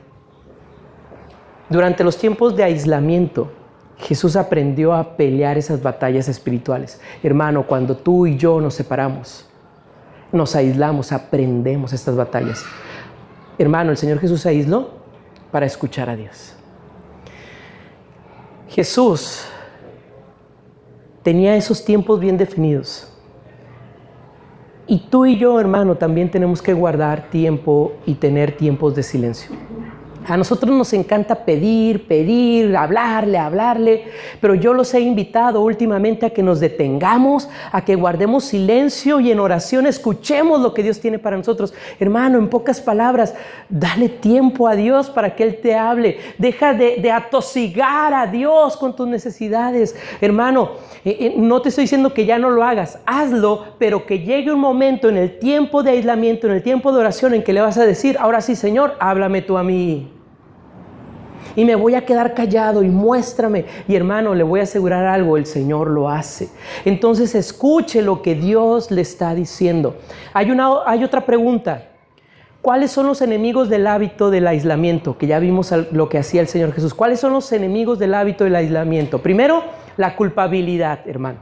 Durante los tiempos de aislamiento, Jesús aprendió a pelear esas batallas espirituales. Hermano, cuando tú y yo nos separamos, nos aislamos, aprendemos estas batallas. Hermano, el Señor Jesús se aisló para escuchar a Dios. Jesús tenía esos tiempos bien definidos. Y tú y yo, hermano, también tenemos que guardar tiempo y tener tiempos de silencio. A nosotros nos encanta pedir, pedir, hablarle, hablarle, pero yo los he invitado últimamente a que nos detengamos, a que guardemos silencio y en oración escuchemos lo que Dios tiene para nosotros. Hermano, en pocas palabras, dale tiempo a Dios para que Él te hable. Deja de, atosigar a Dios con tus necesidades. Hermano, eh, eh, no te estoy diciendo que ya no lo hagas, hazlo, pero que llegue un momento en el tiempo de aislamiento, en el tiempo de oración, en que le vas a decir, ahora sí, Señor, háblame tú a mí y me voy a quedar callado y muéstrame. Y hermano, le voy a asegurar algo, el Señor lo hace. Entonces escuche lo que Dios le está diciendo. Hay, una, hay otra pregunta. ¿Cuáles son los enemigos del hábito del aislamiento? Que ya vimos lo que hacía el Señor Jesús. ¿Cuáles son los enemigos del hábito del aislamiento? Primero, la culpabilidad, hermano.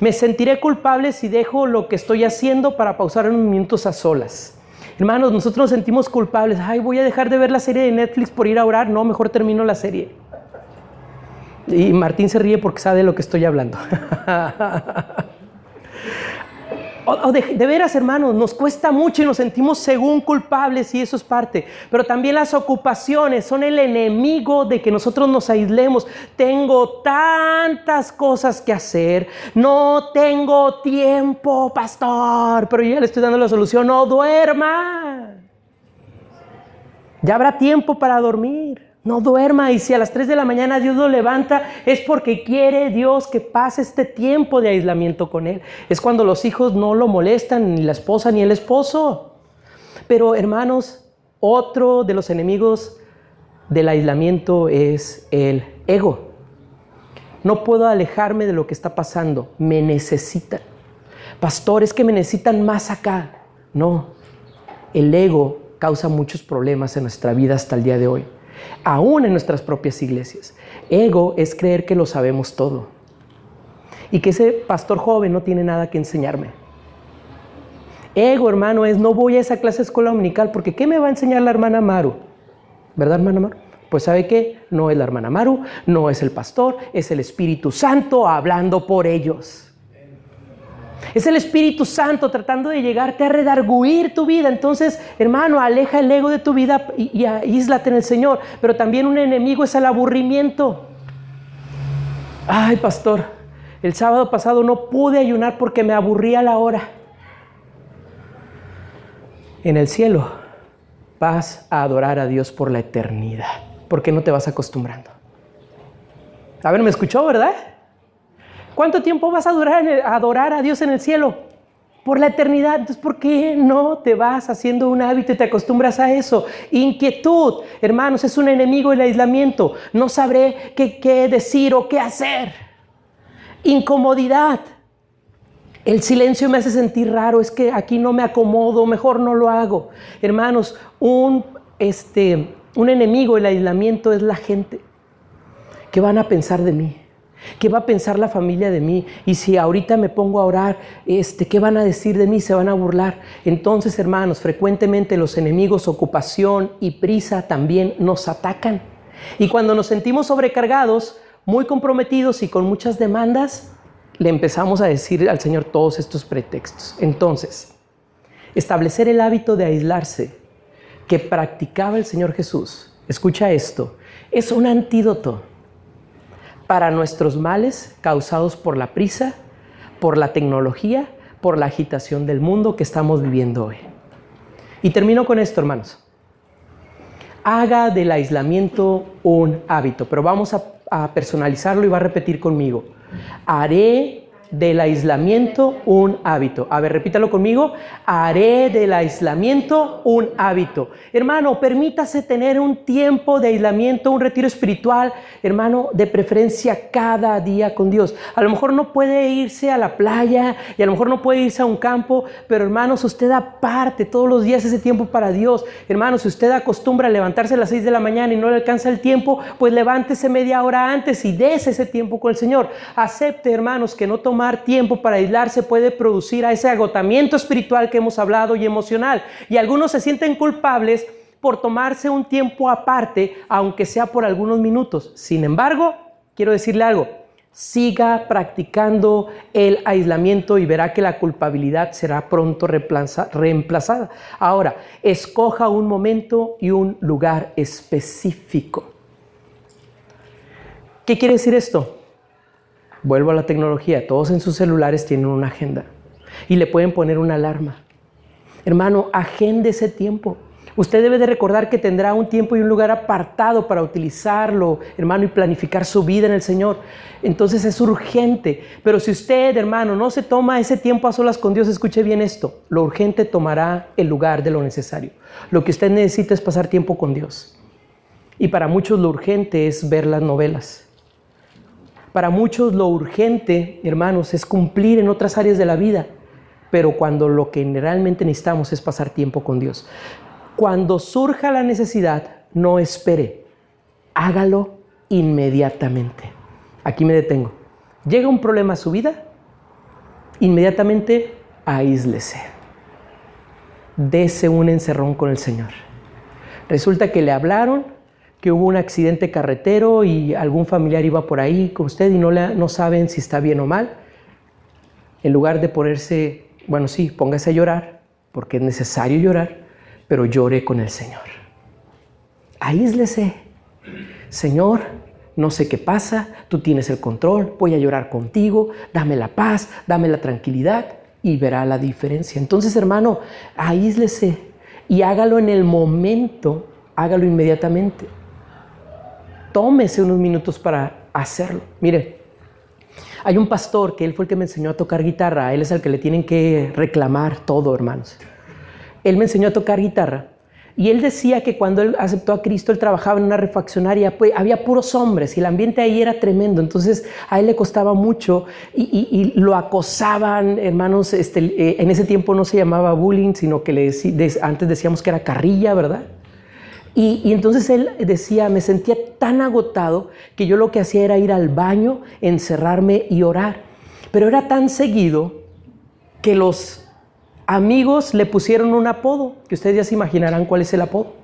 Me sentiré culpable si dejo lo que estoy haciendo para pausar unos minutos a solas. Hermanos, nosotros nos sentimos culpables. Ay, voy a dejar de ver la serie de Netflix por ir a orar. No, mejor termino la serie. Y Martín se ríe porque sabe de lo que estoy hablando. de, veras, hermanos, nos cuesta mucho y nos sentimos según culpables y eso es parte. Pero también las ocupaciones son el enemigo de que nosotros nos aislemos. Tengo tantas cosas que hacer, no tengo tiempo, pastor, pero yo ya le estoy dando la solución, no duerma. Ya habrá tiempo para dormir. No duerma y si a las 3 de la mañana Dios lo levanta es porque quiere Dios que pase este tiempo de aislamiento con Él. Es cuando los hijos no lo molestan, ni la esposa ni el esposo. Pero hermanos, otro de los enemigos del aislamiento es el ego. No puedo alejarme de lo que está pasando. Me necesitan. Pastores que me necesitan más acá. No, el ego causa muchos problemas en nuestra vida hasta el día de hoy aún en nuestras propias iglesias. Ego es creer que lo sabemos todo y que ese pastor joven no tiene nada que enseñarme. Ego, hermano, es no voy a esa clase de escuela dominical porque ¿qué me va a enseñar la hermana Maru? ¿Verdad, hermana Maru? Pues sabe qué, no es la hermana Maru, no es el pastor, es el Espíritu Santo hablando por ellos. Es el Espíritu Santo tratando de llegarte a redarguir tu vida. Entonces, hermano, aleja el ego de tu vida y, y aíslate en el Señor. Pero también un enemigo es el aburrimiento. Ay, pastor, el sábado pasado no pude ayunar porque me aburría la hora. En el cielo vas a adorar a Dios por la eternidad, porque no te vas acostumbrando. A ver, ¿me escuchó, verdad? ¿Cuánto tiempo vas a, durar adorar a Dios en el cielo? por la eternidad. Entonces, ¿por qué no te vas haciendo un hábito y te acostumbras a eso? Inquietud, hermanos, es un enemigo el aislamiento. No sabré qué, qué decir o qué hacer. Incomodidad. El silencio me hace sentir raro, es que aquí no me acomodo, mejor no lo hago. Hermanos, un, este, un enemigo el aislamiento es la gente. ¿Qué van a pensar de mí? ¿Qué va a pensar la familia de mí? Y si ahorita me pongo a orar, este, ¿qué van a decir de mí? Se van a burlar. Entonces, hermanos, frecuentemente los enemigos, ocupación y prisa también nos atacan. Y cuando nos sentimos sobrecargados, muy comprometidos y con muchas demandas, le empezamos a decir al Señor todos estos pretextos. Entonces, establecer el hábito de aislarse que practicaba el Señor Jesús, escucha esto, es un antídoto para nuestros males causados por la prisa, por la tecnología, por la agitación del mundo que estamos viviendo hoy. Y termino con esto, hermanos. Haga del aislamiento un hábito, pero vamos a, personalizarlo y va a repetir conmigo haré del aislamiento un hábito. A ver, repítalo conmigo. Haré del aislamiento un hábito. Hermano, permítase tener un tiempo de aislamiento, un retiro espiritual, hermano, de preferencia cada día con Dios. A lo mejor no puede irse a la playa y a lo mejor no puede irse a un campo, pero hermanos, usted aparte todos los días ese tiempo para Dios. Hermano, si usted acostumbra a levantarse a las 6 de la mañana y no le alcanza el tiempo, pues levántese media hora antes y dése ese tiempo con el Señor. Acepte, hermanos, que no toma tiempo para aislarse puede producir a ese agotamiento espiritual que hemos hablado y emocional. Y algunos se sienten culpables por tomarse un tiempo aparte, aunque sea por algunos minutos. Sin embargo, quiero decirle algo, siga practicando el aislamiento y verá que la culpabilidad será pronto reemplazada. Ahora, escoja un momento y un lugar específico. ¿Qué quiere decir esto? Vuelvo a la tecnología, todos en sus celulares tienen una agenda y le pueden poner una alarma. Hermano, agende ese tiempo. Usted debe de recordar que tendrá un tiempo y un lugar apartado para utilizarlo, hermano, y planificar su vida en el Señor. Entonces es urgente. Pero si usted, hermano, no se toma ese tiempo a solas con Dios, escuche bien esto. Lo urgente tomará el lugar de lo necesario. Lo que usted necesita es pasar tiempo con Dios. Y para muchos lo urgente es ver las novelas para muchos lo urgente, hermanos, es cumplir en otras áreas de la vida, pero cuando lo que realmente necesitamos es pasar tiempo con Dios. Cuando surja la necesidad, no espere, hágalo inmediatamente. Aquí me detengo. Llega un problema a su vida, inmediatamente aíslese. Dese un encerrón con el Señor. Resulta que le hablaron, que hubo un accidente carretero y algún familiar iba por ahí con usted y no, le, no saben si está bien o mal, en lugar de ponerse, bueno, sí, póngase a llorar, porque es necesario llorar, pero llore con el Señor. Aíslese. Señor, no sé qué pasa, tú tienes el control, voy a llorar contigo, dame la paz, dame la tranquilidad y verá la diferencia. Entonces, hermano, aíslese y hágalo en el momento, hágalo inmediatamente tómese unos minutos para hacerlo. Mire, hay un pastor que él fue el que me enseñó a tocar guitarra, él es el que le tienen que reclamar todo, hermanos. Él me enseñó a tocar guitarra y él decía que cuando él aceptó a Cristo, él trabajaba en una refaccionaria, pues había puros hombres y el ambiente ahí era tremendo, entonces a él le costaba mucho y, lo acosaban, hermanos, este, eh, en ese tiempo no se llamaba bullying, sino que le, antes decíamos que era carrilla, ¿verdad? Y, entonces él decía, me sentía tan agotado que yo lo que hacía era ir al baño, encerrarme y orar. Pero era tan seguido que los amigos le pusieron un apodo, que ustedes ya se imaginarán cuál es el apodo.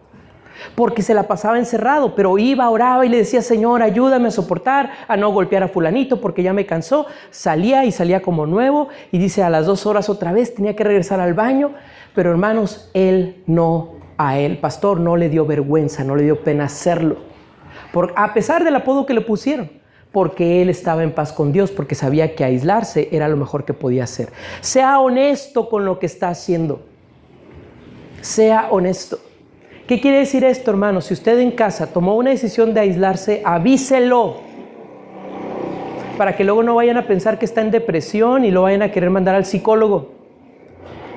Porque se la pasaba encerrado, pero iba, oraba y le decía, Señor, ayúdame a soportar, a no golpear a fulanito porque ya me cansó. Salía y salía como nuevo y dice, a las dos horas otra vez tenía que regresar al baño. Pero hermanos, él no a él, pastor, no le dio vergüenza, no le dio pena hacerlo. Por, a pesar del apodo que le pusieron, porque él estaba en paz con Dios, porque sabía que aislarse era lo mejor que podía hacer. Sea honesto con lo que está haciendo. Sea honesto. ¿Qué quiere decir esto, hermano? Si usted en casa tomó una decisión de aislarse, avíselo. Para que luego no vayan a pensar que está en depresión y lo vayan a querer mandar al psicólogo.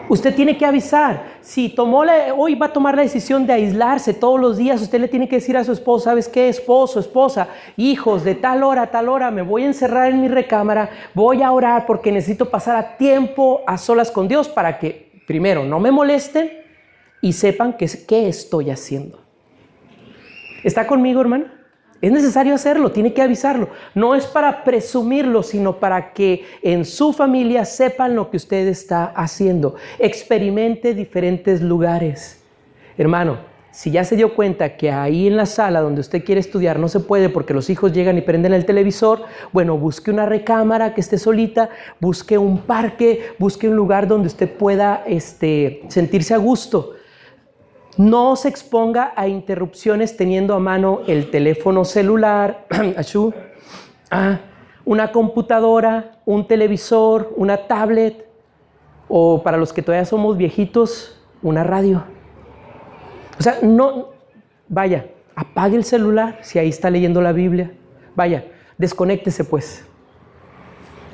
Usted tiene que avisar. Si tomó hoy va a tomar la decisión de aislarse todos los días, usted le tiene que decir a su esposo, ¿sabes qué? Esposo, esposa, hijos, de tal hora a tal hora me voy a encerrar en mi recámara, voy a orar porque necesito pasar a tiempo a solas con Dios para que, primero, no me molesten y sepan qué estoy haciendo. ¿Está conmigo, hermano? Es necesario hacerlo, tiene que avisarlo. No es para presumirlo, sino para que en su familia sepan lo que usted está haciendo. Experimente diferentes lugares. Hermano, si ya se dio cuenta que ahí en la sala donde usted quiere estudiar no se puede porque los hijos llegan y prenden el televisor, bueno, busque una recámara que esté solita, busque un parque, busque un lugar donde usted pueda este, sentirse a gusto. No se exponga a interrupciones teniendo a mano el teléfono celular, ah, una computadora, un televisor, una tablet o para los que todavía somos viejitos, una radio. O sea, no, vaya, apague el celular si ahí está leyendo la Biblia. Vaya, desconéctese pues.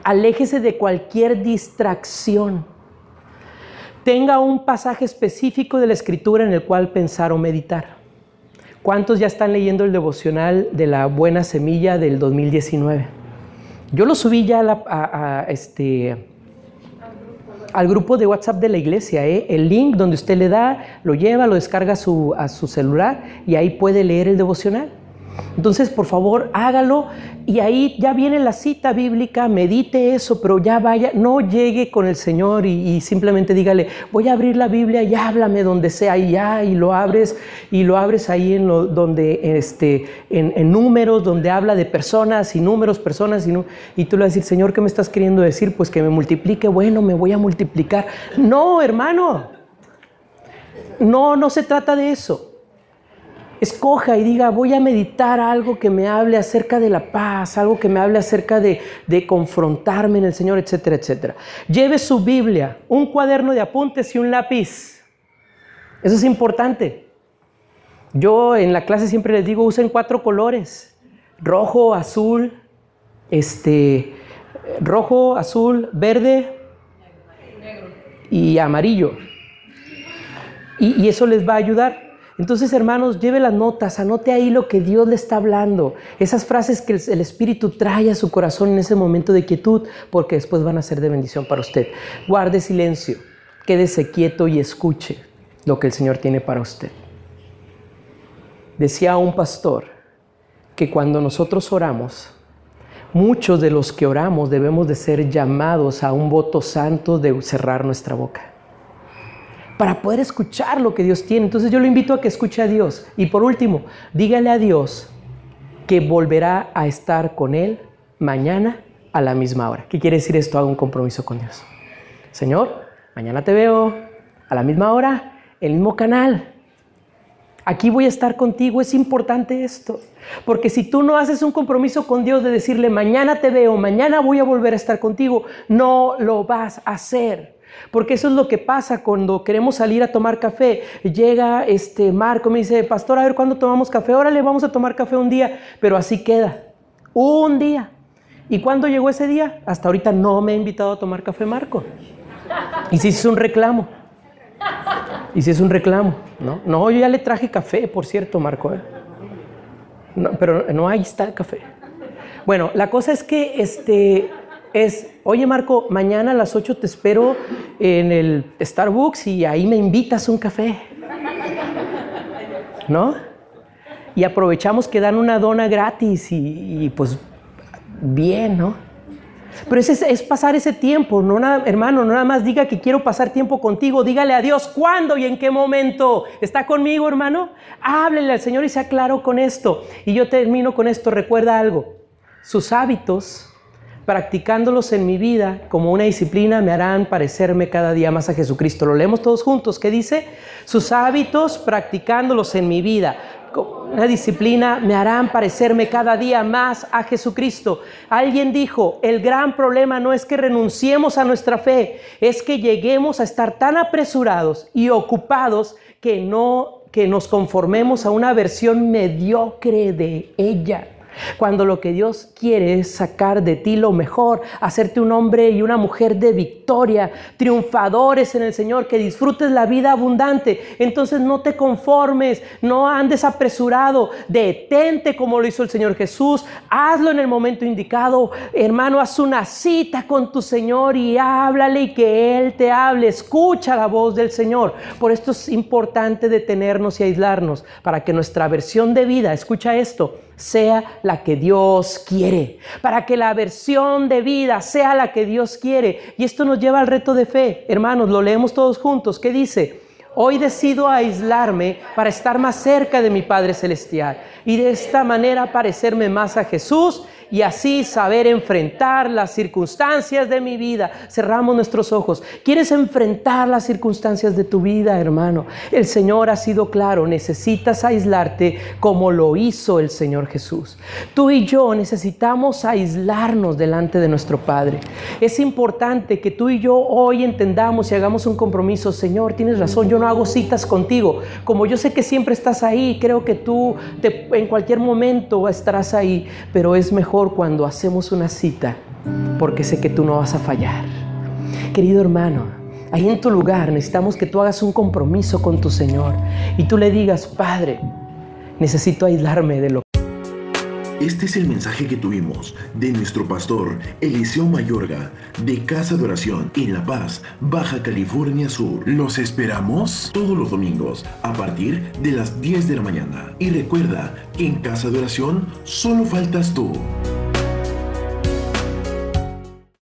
Aléjese de cualquier distracción tenga un pasaje específico de la escritura en el cual pensar o meditar. ¿Cuántos ya están leyendo el devocional de la buena semilla del 2019? Yo lo subí ya a, este, al grupo de WhatsApp de la iglesia. ¿eh? El link donde usted le da, lo lleva, lo descarga a su celular y ahí puede leer el devocional. Entonces, por favor, hágalo y ahí ya viene la cita bíblica, medite eso, pero ya vaya, no llegue con el Señor y, simplemente dígale, voy a abrir la Biblia y háblame donde sea y ya, y lo abres y lo abres ahí en lo, donde, este, en, números, donde habla de personas y números, personas y, y tú le vas a decir, Señor, ¿qué me estás queriendo decir? Pues que me multiplique, bueno, me voy a multiplicar. No, hermano, no, no se trata de eso escoja y diga, voy a meditar algo que me hable acerca de la paz, algo que me hable acerca de, confrontarme en el Señor, etcétera, etcétera. Lleve su Biblia, un cuaderno de apuntes y un lápiz. Eso es importante. Yo en la clase siempre les digo, usen cuatro colores, rojo, azul, este, rojo, azul, verde y amarillo. y eso les va a ayudar. Entonces, hermanos, lleve las notas, anote ahí lo que Dios le está hablando, esas frases que el Espíritu trae a su corazón en ese momento de quietud, porque después van a ser de bendición para usted. Guarde silencio, quédese quieto y escuche lo que el Señor tiene para usted. Decía un pastor que cuando nosotros oramos, muchos de los que oramos debemos de ser llamados a un voto santo de cerrar nuestra boca para poder escuchar lo que Dios tiene. Entonces yo lo invito a que escuche a Dios. Y por último, dígale a Dios que volverá a estar con Él mañana a la misma hora. ¿Qué quiere decir esto? Hago un compromiso con Dios. Señor, mañana te veo a la misma hora, el mismo canal. Aquí voy a estar contigo. Es importante esto. Porque si tú no haces un compromiso con Dios de decirle, mañana te veo, mañana voy a volver a estar contigo, no lo vas a hacer. Porque eso es lo que pasa cuando queremos salir a tomar café. Llega este Marco, me dice, pastor, a ver cuándo tomamos café. Órale, vamos a tomar café un día. Pero así queda. Un día. ¿Y cuándo llegó ese día? Hasta ahorita no me ha invitado a tomar café Marco. Y si es un reclamo. Y si es un reclamo, ¿no? No, yo ya le traje café, por cierto, Marco. ¿eh? pero no, ahí está el café. Bueno, la cosa es que este, es, oye Marco, mañana a las 8 te espero en el Starbucks y ahí me invitas un café. ¿No? Y aprovechamos que dan una dona gratis y, pues bien, ¿no? Pero es, es, pasar ese tiempo, no nada, hermano, no nada más diga que quiero pasar tiempo contigo, dígale a Dios cuándo y en qué momento. ¿Está conmigo, hermano? Háblele al Señor y sea claro con esto. Y yo termino con esto, recuerda algo, sus hábitos practicándolos en mi vida como una disciplina me harán parecerme cada día más a Jesucristo. Lo leemos todos juntos. ¿Qué dice? Sus hábitos practicándolos en mi vida como una disciplina me harán parecerme cada día más a Jesucristo. Alguien dijo, el gran problema no es que renunciemos a nuestra fe, es que lleguemos a estar tan apresurados y ocupados que no que nos conformemos a una versión mediocre de ella. Cuando lo que Dios quiere es sacar de ti lo mejor, hacerte un hombre y una mujer de victoria, triunfadores en el Señor, que disfrutes la vida abundante. Entonces no te conformes, no andes apresurado, detente como lo hizo el Señor Jesús, hazlo en el momento indicado. Hermano, haz una cita con tu Señor y háblale y que Él te hable. Escucha la voz del Señor. Por esto es importante detenernos y aislarnos para que nuestra versión de vida, escucha esto, sea la que Dios quiere, para que la versión de vida sea la que Dios quiere. Y esto nos lleva al reto de fe. Hermanos, lo leemos todos juntos. ¿Qué dice? Hoy decido aislarme para estar más cerca de mi Padre Celestial y de esta manera parecerme más a Jesús y así saber enfrentar las circunstancias de mi vida. Cerramos nuestros ojos. ¿Quieres enfrentar las circunstancias de tu vida, hermano? El Señor ha sido claro, necesitas aislarte como lo hizo el Señor Jesús. Tú y yo necesitamos aislarnos delante de nuestro Padre. Es importante que tú y yo hoy entendamos y hagamos un compromiso. Señor, tienes razón, yo no hago citas contigo. Como yo sé que siempre estás ahí, creo que tú te, en cualquier momento estarás ahí, pero es cuando hacemos una cita porque sé que tú no vas a fallar. Querido hermano, ahí en tu lugar necesitamos que tú hagas un compromiso con tu Señor y tú le digas, Padre, necesito aislarme de lo este es el mensaje que tuvimos de nuestro pastor Eliseo Mayorga de Casa de Oración en La Paz, Baja California Sur. Los esperamos todos los domingos a partir de las 10 de la mañana. Y recuerda que en Casa de Oración solo faltas tú.